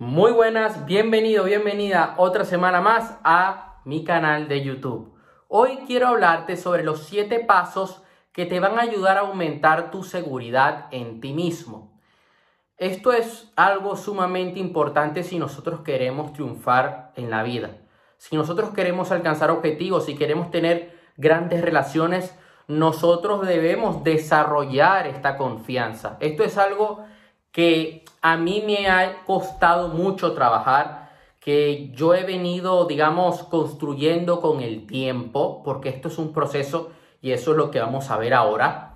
Muy buenas, bienvenido, bienvenida otra semana más a mi canal de YouTube. Hoy quiero hablarte sobre los 7 pasos que te van a ayudar a aumentar tu seguridad en ti mismo. Esto es algo sumamente importante si nosotros queremos triunfar en la vida. Si nosotros queremos alcanzar objetivos, si queremos tener grandes relaciones, nosotros debemos desarrollar esta confianza. Esto es algo que a mí me ha costado mucho trabajar, que yo he venido, digamos, construyendo con el tiempo, porque esto es un proceso y eso es lo que vamos a ver ahora.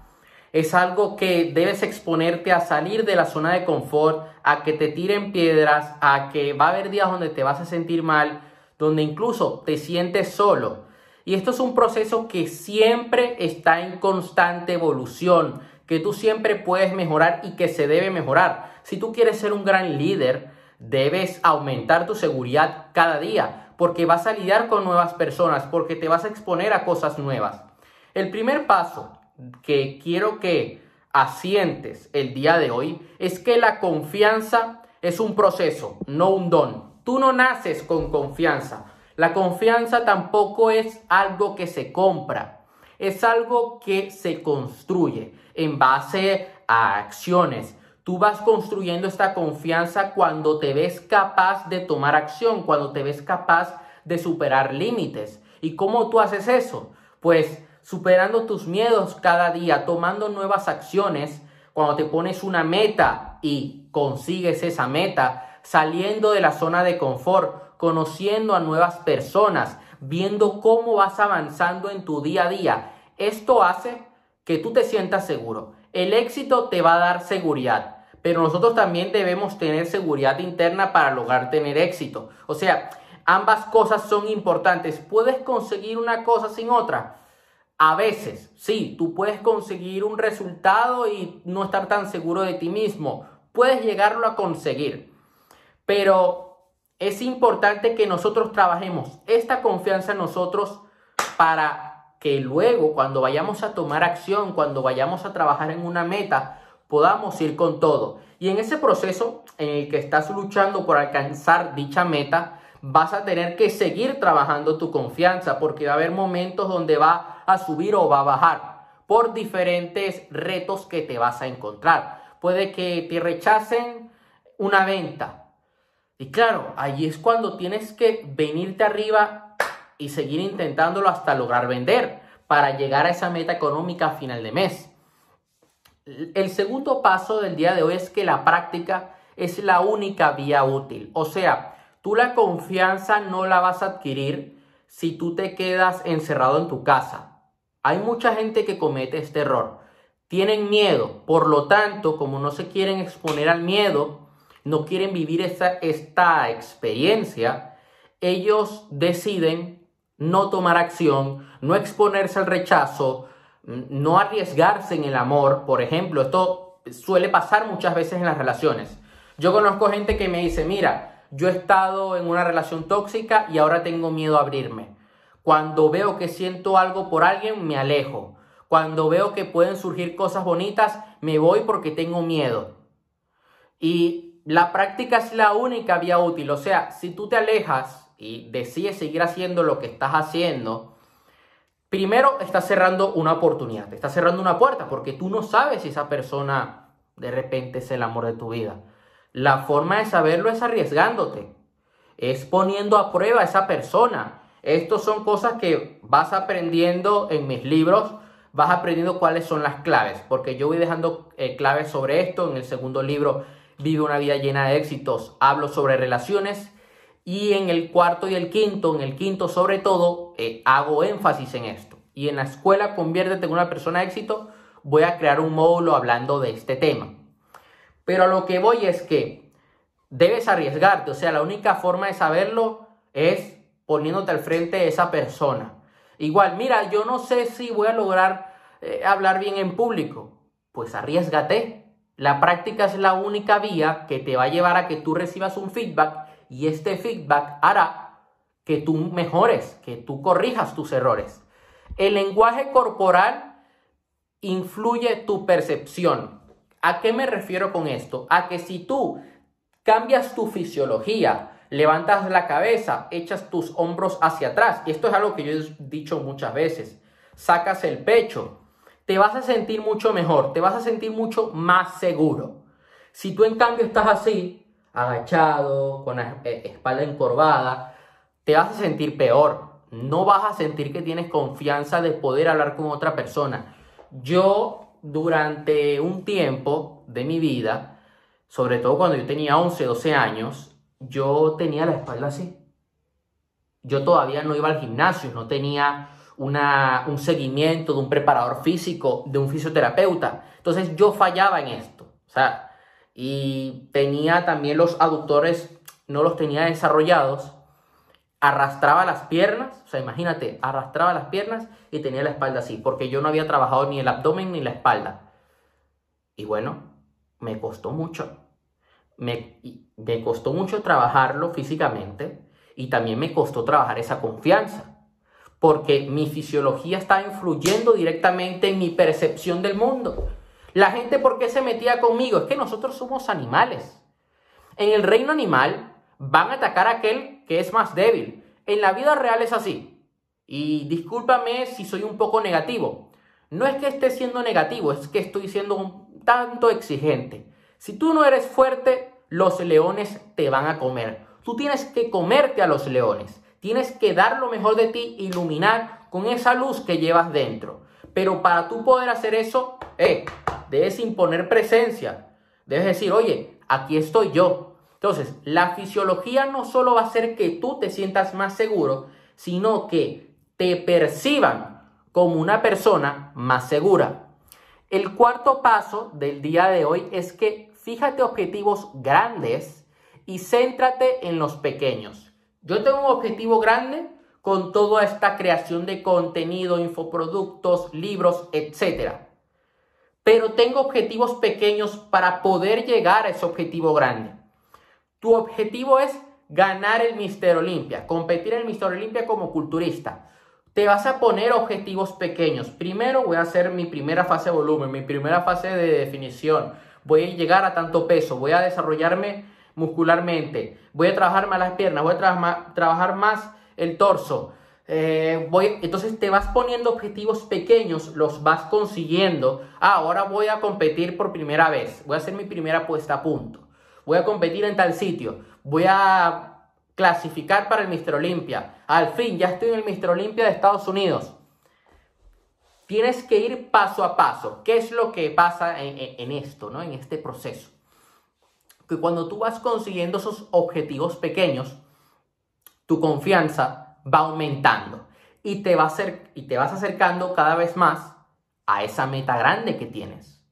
Es algo que debes exponerte a salir de la zona de confort, a que te tiren piedras, a que va a haber días donde te vas a sentir mal, donde incluso te sientes solo. Y esto es un proceso que siempre está en constante evolución que tú siempre puedes mejorar y que se debe mejorar. Si tú quieres ser un gran líder, debes aumentar tu seguridad cada día, porque vas a lidiar con nuevas personas, porque te vas a exponer a cosas nuevas. El primer paso que quiero que asientes el día de hoy es que la confianza es un proceso, no un don. Tú no naces con confianza. La confianza tampoco es algo que se compra es algo que se construye en base a acciones. Tú vas construyendo esta confianza cuando te ves capaz de tomar acción, cuando te ves capaz de superar límites. ¿Y cómo tú haces eso? Pues superando tus miedos cada día, tomando nuevas acciones, cuando te pones una meta y consigues esa meta, saliendo de la zona de confort, conociendo a nuevas personas, viendo cómo vas avanzando en tu día a día. Esto hace que tú te sientas seguro. El éxito te va a dar seguridad, pero nosotros también debemos tener seguridad interna para lograr tener éxito. O sea, ambas cosas son importantes. ¿Puedes conseguir una cosa sin otra? A veces, sí, tú puedes conseguir un resultado y no estar tan seguro de ti mismo. Puedes llegarlo a conseguir. Pero es importante que nosotros trabajemos esta confianza en nosotros para que luego cuando vayamos a tomar acción, cuando vayamos a trabajar en una meta, podamos ir con todo. Y en ese proceso en el que estás luchando por alcanzar dicha meta, vas a tener que seguir trabajando tu confianza porque va a haber momentos donde va a subir o va a bajar por diferentes retos que te vas a encontrar. Puede que te rechacen una venta. Y claro, allí es cuando tienes que venirte arriba y seguir intentándolo hasta lograr vender para llegar a esa meta económica a final de mes. El segundo paso del día de hoy es que la práctica es la única vía útil. O sea, tú la confianza no la vas a adquirir si tú te quedas encerrado en tu casa. Hay mucha gente que comete este error. Tienen miedo, por lo tanto, como no se quieren exponer al miedo, no quieren vivir esta, esta experiencia, ellos deciden no tomar acción, no exponerse al rechazo, no arriesgarse en el amor, por ejemplo, esto suele pasar muchas veces en las relaciones. Yo conozco gente que me dice, mira, yo he estado en una relación tóxica y ahora tengo miedo a abrirme. Cuando veo que siento algo por alguien, me alejo. Cuando veo que pueden surgir cosas bonitas, me voy porque tengo miedo. Y la práctica es la única vía útil. O sea, si tú te alejas y decides seguir haciendo lo que estás haciendo, primero estás cerrando una oportunidad, te estás cerrando una puerta porque tú no sabes si esa persona de repente es el amor de tu vida. La forma de saberlo es arriesgándote, es poniendo a prueba a esa persona. Estos son cosas que vas aprendiendo en mis libros, vas aprendiendo cuáles son las claves, porque yo voy dejando eh, claves sobre esto. En el segundo libro, Vive una vida llena de éxitos, hablo sobre relaciones y en el cuarto y el quinto, en el quinto sobre todo, eh, hago énfasis en esto. Y en la escuela Conviértete en una persona de éxito, voy a crear un módulo hablando de este tema. Pero a lo que voy es que debes arriesgarte, o sea, la única forma de saberlo es poniéndote al frente de esa persona. Igual, mira, yo no sé si voy a lograr eh, hablar bien en público. Pues arriesgate. La práctica es la única vía que te va a llevar a que tú recibas un feedback y este feedback hará que tú mejores, que tú corrijas tus errores. El lenguaje corporal influye tu percepción. ¿A qué me refiero con esto? A que si tú cambias tu fisiología, levantas la cabeza, echas tus hombros hacia atrás. Y esto es algo que yo he dicho muchas veces. Sacas el pecho, te vas a sentir mucho mejor, te vas a sentir mucho más seguro. Si tú en cambio estás así, agachado, con la eh, espalda encorvada, te vas a sentir peor. No vas a sentir que tienes confianza de poder hablar con otra persona. Yo durante un tiempo de mi vida, sobre todo cuando yo tenía 11, 12 años, yo tenía la espalda así. Yo todavía no iba al gimnasio, no tenía una, un seguimiento de un preparador físico, de un fisioterapeuta. Entonces yo fallaba en esto. O sea, y tenía también los aductores, no los tenía desarrollados. Arrastraba las piernas, o sea, imagínate, arrastraba las piernas y tenía la espalda así, porque yo no había trabajado ni el abdomen ni la espalda. Y bueno, me costó mucho. Me, me costó mucho trabajarlo físicamente y también me costó trabajar esa confianza porque mi fisiología está influyendo directamente en mi percepción del mundo. La gente, ¿por qué se metía conmigo? Es que nosotros somos animales. En el reino animal van a atacar a aquel que es más débil. En la vida real es así. Y discúlpame si soy un poco negativo. No es que esté siendo negativo, es que estoy siendo un tanto exigente. Si tú no eres fuerte, los leones te van a comer. Tú tienes que comerte a los leones. Tienes que dar lo mejor de ti, iluminar con esa luz que llevas dentro. Pero para tú poder hacer eso, eh, debes imponer presencia. Debes decir, oye, aquí estoy yo. Entonces, la fisiología no solo va a hacer que tú te sientas más seguro, sino que te perciban como una persona más segura. El cuarto paso del día de hoy es que fíjate objetivos grandes y céntrate en los pequeños. Yo tengo un objetivo grande con toda esta creación de contenido, infoproductos, libros, etc. Pero tengo objetivos pequeños para poder llegar a ese objetivo grande. Tu objetivo es ganar el Mister Olimpia, competir en el Mister Olimpia como culturista. Te vas a poner objetivos pequeños. Primero voy a hacer mi primera fase de volumen, mi primera fase de definición. Voy a llegar a tanto peso, voy a desarrollarme muscularmente, voy a trabajar más las piernas, voy a trabajar más el torso. Eh, voy, entonces te vas poniendo objetivos pequeños, los vas consiguiendo. Ah, ahora voy a competir por primera vez, voy a hacer mi primera puesta a punto, voy a competir en tal sitio, voy a clasificar para el Mister Olympia. Al fin, ya estoy en el Mister Olympia de Estados Unidos. Tienes que ir paso a paso. ¿Qué es lo que pasa en, en esto, ¿no? en este proceso? que cuando tú vas consiguiendo esos objetivos pequeños, tu confianza va aumentando y te, va a y te vas acercando cada vez más a esa meta grande que tienes.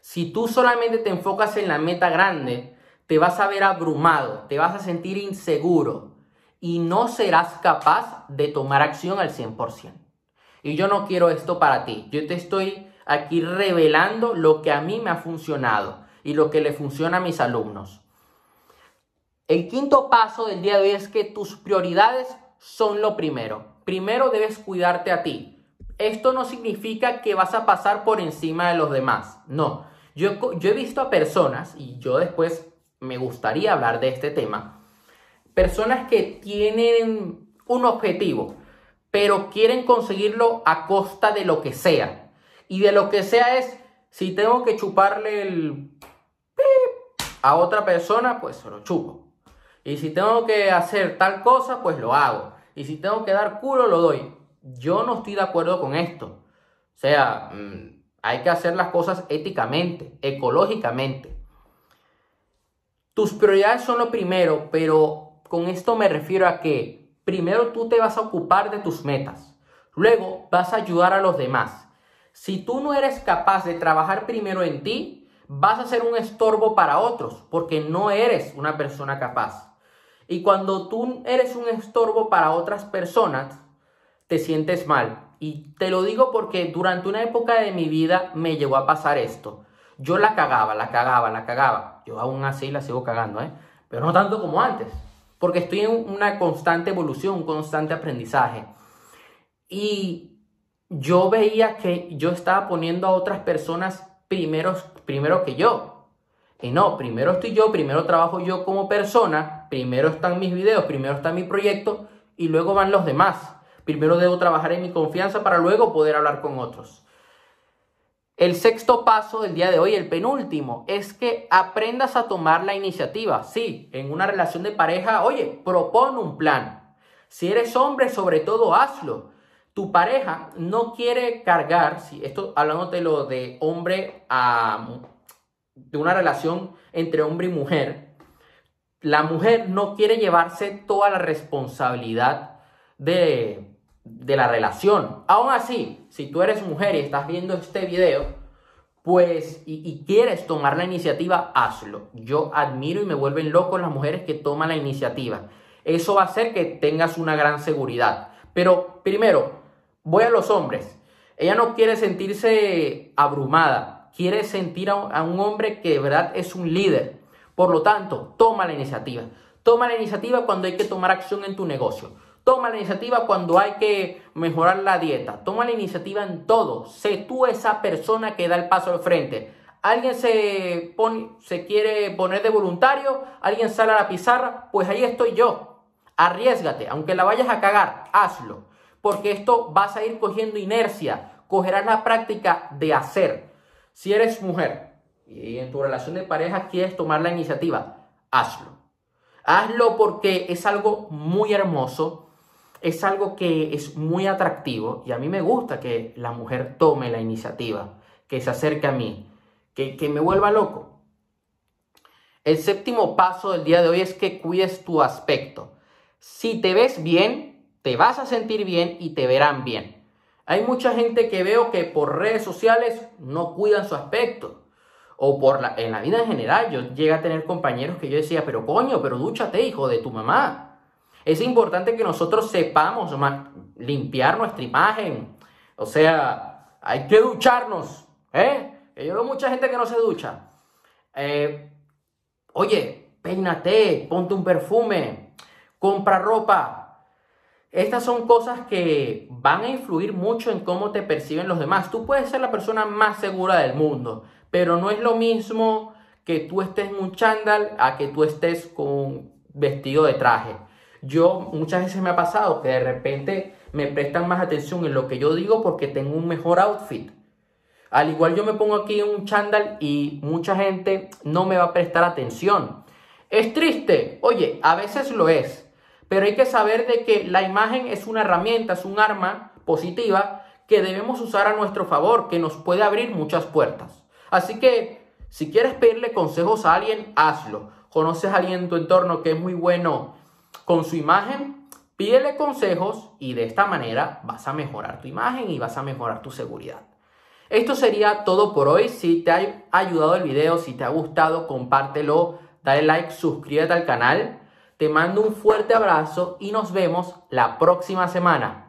Si tú solamente te enfocas en la meta grande, te vas a ver abrumado, te vas a sentir inseguro y no serás capaz de tomar acción al 100%. Y yo no quiero esto para ti. Yo te estoy aquí revelando lo que a mí me ha funcionado y lo que le funciona a mis alumnos. El quinto paso del día de hoy es que tus prioridades son lo primero. Primero debes cuidarte a ti. Esto no significa que vas a pasar por encima de los demás. No. Yo, he visto a personas, y yo después me gustaría hablar de este tema, personas que tienen un objetivo, pero quieren conseguirlo a costa de lo que sea. Y de lo que sea es, si tengo que chuparle el a otra persona, pues se lo chupo. Y si tengo que hacer tal cosa, pues lo hago. Y si tengo que dar culo, lo doy. Yo no estoy de acuerdo con esto. O sea, mm, hay que hacer las cosas éticamente, ecológicamente. Tus prioridades son lo primero, pero con esto me refiero a que primero tú te vas a ocupar de tus metas. Luego vas a ayudar a los demás. Si tú no eres capaz de trabajar primero en ti, vas a ser un estorbo para otros porque no eres una persona capaz. Y cuando tú eres un estorbo para otras personas, te sientes mal. Y te lo digo porque durante una época de mi vida me llegó a pasar esto. Yo la cagaba, la cagaba, la cagaba. Yo aún así la sigo cagando, ¿eh? Pero no tanto como antes. Porque estoy en una constante evolución, un constante aprendizaje. Y yo veía que yo estaba poniendo a otras personas primero, primero que yo. Y no, primero estoy yo, primero trabajo yo como persona, primero están mis videos, primero está mi proyecto y luego van los demás. Primero debo trabajar en mi confianza para luego poder hablar con otros. El sexto paso del día de hoy, el penúltimo, es que aprendas a tomar la iniciativa. Sí, en una relación de pareja, oye, propone un plan. Si eres hombre, sobre todo hazlo. Tu pareja no quiere cargar, si esto hablándote lo de hombre a de una relación entre hombre y mujer, la mujer no quiere llevarse toda la responsabilidad de, de la relación. Aún así, si tú eres mujer y estás viendo este video, pues, y, y, quieres tomar la iniciativa, hazlo. Yo admiro y me vuelven locos las mujeres que toman la iniciativa. Eso va a hacer que tengas una gran seguridad. Pero primero, voy a los hombres. Ella no quiere sentirse abrumada quiere sentir a un, hombre que de verdad es un líder. Por lo tanto, toma la iniciativa. Toma la iniciativa cuando hay que tomar acción en tu negocio. Toma la iniciativa cuando hay que mejorar la dieta. Toma la iniciativa en todo. Sé tú esa persona que da el paso al frente. Alguien se, pone, se quiere poner de voluntario, alguien sale a la pizarra, pues ahí estoy yo. Arriesgate, aunque la vayas a cagar, hazlo. Porque esto vas a ir cogiendo inercia, cogerás la práctica de hacer. Si eres mujer y en tu relación de pareja quieres tomar la iniciativa, hazlo. Hazlo porque es algo muy hermoso, es algo que es muy atractivo y a mí me gusta que la mujer tome la iniciativa, que se acerque a mí, que, que me vuelva loco. El séptimo paso del día de hoy es que cuides tu aspecto. Si te ves bien, te vas a sentir bien y te verán bien. Hay mucha gente que veo que por redes sociales no cuidan su aspecto. O por la, en la vida en general, yo llegué a tener compañeros que yo decía, pero coño, pero dúchate, hijo de tu mamá. Es importante que nosotros sepamos limpiar nuestra imagen. O sea, hay que ducharnos. ¿eh? Yo veo mucha gente que no se ducha. Eh, oye, peínate, ponte un perfume, compra ropa, estas son cosas que van a influir mucho en cómo te perciben los demás. Tú puedes ser la persona más segura del mundo, pero no es lo mismo que tú estés en un chándal a que tú estés con vestido de traje. Yo muchas veces me ha pasado que de repente me prestan más atención en lo que yo digo porque tengo un mejor outfit. Al igual yo me pongo aquí en un chándal y mucha gente no me va a prestar atención. Es triste, oye, a veces lo es, pero hay que saber de que la imagen es una herramienta, es un arma positiva que debemos usar a nuestro favor, que nos puede abrir muchas puertas. Así que si quieres pedirle consejos a alguien, hazlo. Conoces a alguien en tu entorno que es muy bueno con su imagen, pídele consejos y de esta manera vas a mejorar tu imagen y vas a mejorar tu seguridad. Esto sería todo por hoy. Si te ha ayudado el video, si te ha gustado, compártelo, dale like, suscríbete al canal. Te mando un fuerte abrazo y nos vemos la próxima semana.